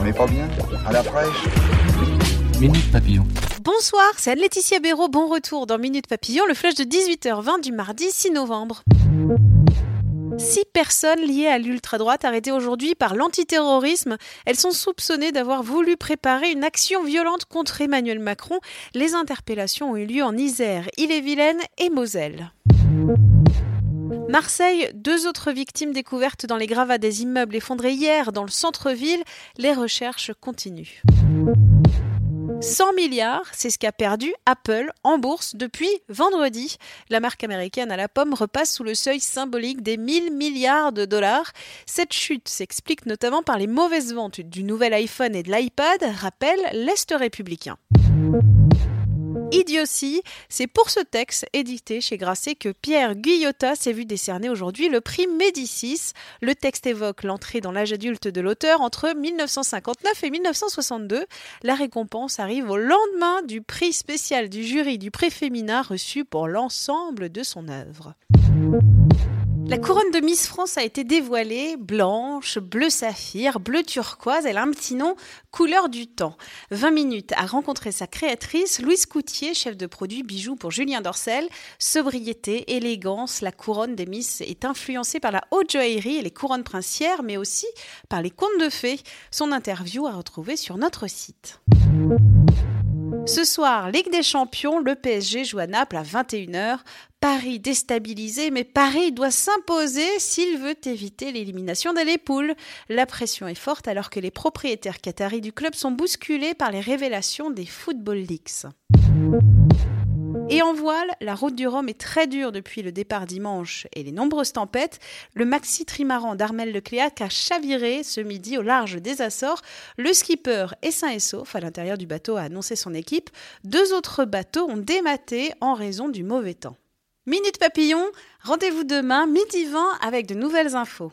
On n'est pas bien À la fraîche Minute Papillon. Bonsoir, c'est Anne-Laetitia Béraud. Bon retour dans Minute Papillon, le flash de 18h20 du mardi 6 novembre. Six personnes liées à l'ultra-droite arrêtées aujourd'hui par l'antiterrorisme. Elles sont soupçonnées d'avoir voulu préparer une action violente contre Emmanuel Macron. Les interpellations ont eu lieu en Isère, Ille-et-Vilaine et Moselle. Marseille, deux autres victimes découvertes dans les gravats des immeubles effondrés hier dans le centre-ville. Les recherches continuent. 100 milliards, c'est ce qu'a perdu Apple en bourse depuis vendredi. La marque américaine à la pomme repasse sous le seuil symbolique des 1000 milliards de dollars. Cette chute s'explique notamment par les mauvaises ventes du nouvel iPhone et de l'iPad, rappelle l'Est républicain. Idiotie, c'est pour ce texte édité chez Grasset que Pierre Guyotat s'est vu décerner aujourd'hui le prix Médicis. Le texte évoque l'entrée dans l'âge adulte de l'auteur entre 1959 et 1962. La récompense arrive au lendemain du prix spécial du jury du prix féminin reçu pour l'ensemble de son œuvre. La couronne de Miss France a été dévoilée, blanche, bleu saphir, bleu turquoise, elle a un petit nom, couleur du temps. 20 minutes à rencontrer sa créatrice, Louise Coutier, chef de produit bijoux pour Julien Dorcel. Sobriété, élégance, la couronne des Miss est influencée par la haute joaillerie et les couronnes princières, mais aussi par les contes de fées. Son interview à retrouver sur notre site. Ce soir, Ligue des Champions, le PSG joue à Naples à 21h. Paris déstabilisé, mais Paris doit s'imposer s'il veut éviter l'élimination des poules. La pression est forte alors que les propriétaires qataris du club sont bousculés par les révélations des Football Leaks. Et en voile, la route du Rhum est très dure depuis le départ dimanche et les nombreuses tempêtes. Le maxi trimaran d'Armel Lecléac a chaviré ce midi au large des Açores. Le skipper est sain et sauf à l'intérieur du bateau, a annoncé son équipe. Deux autres bateaux ont dématé en raison du mauvais temps. Minute Papillon, rendez-vous demain midi 20 avec de nouvelles infos.